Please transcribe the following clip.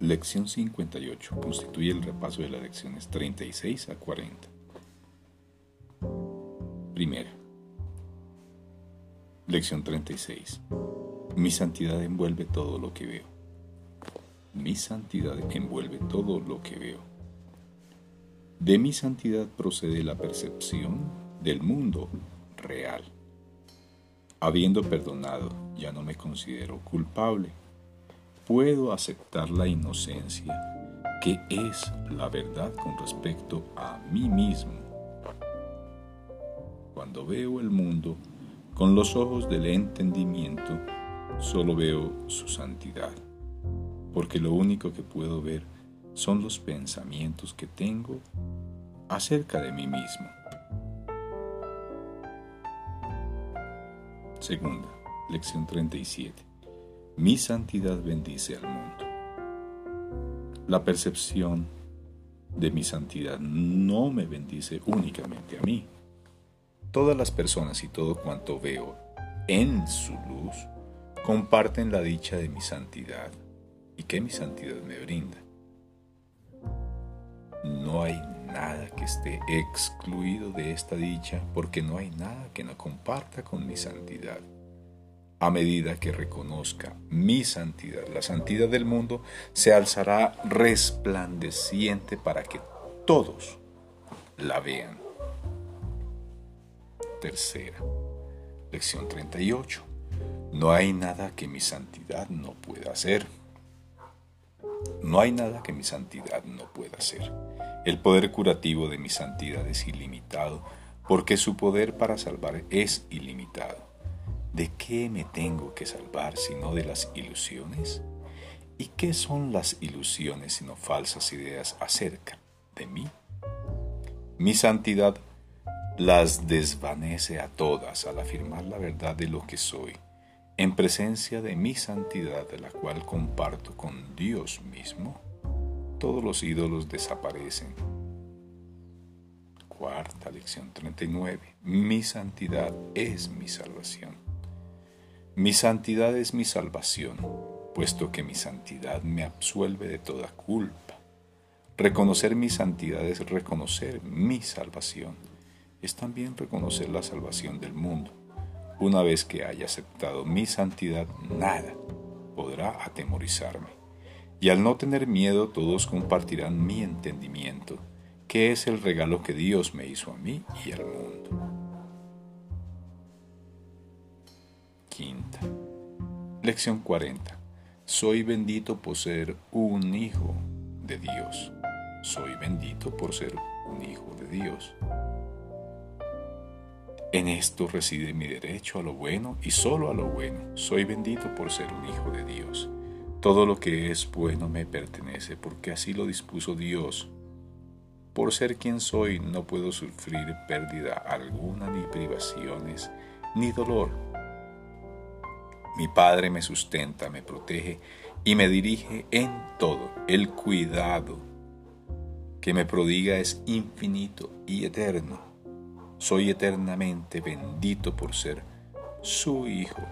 Lección 58 constituye el repaso de las lecciones 36 a 40. Primera. Lección 36. Mi santidad envuelve todo lo que veo. Mi santidad envuelve todo lo que veo. De mi santidad procede la percepción del mundo real. Habiendo perdonado, ya no me considero culpable puedo aceptar la inocencia, que es la verdad con respecto a mí mismo. Cuando veo el mundo con los ojos del entendimiento, solo veo su santidad, porque lo único que puedo ver son los pensamientos que tengo acerca de mí mismo. Segunda, lección 37. Mi santidad bendice al mundo. La percepción de mi santidad no me bendice únicamente a mí. Todas las personas y todo cuanto veo en su luz comparten la dicha de mi santidad y que mi santidad me brinda. No hay nada que esté excluido de esta dicha porque no hay nada que no comparta con mi santidad a medida que reconozca mi santidad, la santidad del mundo, se alzará resplandeciente para que todos la vean. Tercera, lección 38. No hay nada que mi santidad no pueda hacer. No hay nada que mi santidad no pueda hacer. El poder curativo de mi santidad es ilimitado porque su poder para salvar es ilimitado. ¿De qué me tengo que salvar sino de las ilusiones? ¿Y qué son las ilusiones sino falsas ideas acerca de mí? Mi santidad las desvanece a todas al afirmar la verdad de lo que soy, en presencia de mi santidad, de la cual comparto con Dios mismo. Todos los ídolos desaparecen. Cuarta lección 39. Mi santidad es mi salvación. Mi santidad es mi salvación, puesto que mi santidad me absuelve de toda culpa. Reconocer mi santidad es reconocer mi salvación. Es también reconocer la salvación del mundo. Una vez que haya aceptado mi santidad, nada podrá atemorizarme. Y al no tener miedo, todos compartirán mi entendimiento, que es el regalo que Dios me hizo a mí y al mundo. Lección 40. Soy bendito por ser un hijo de Dios. Soy bendito por ser un hijo de Dios. En esto reside mi derecho a lo bueno y solo a lo bueno. Soy bendito por ser un hijo de Dios. Todo lo que es bueno me pertenece porque así lo dispuso Dios. Por ser quien soy no puedo sufrir pérdida alguna ni privaciones ni dolor mi Padre me sustenta, me protege y me dirige en todo. El cuidado que me prodiga es infinito y eterno. Soy eternamente bendito por ser su Hijo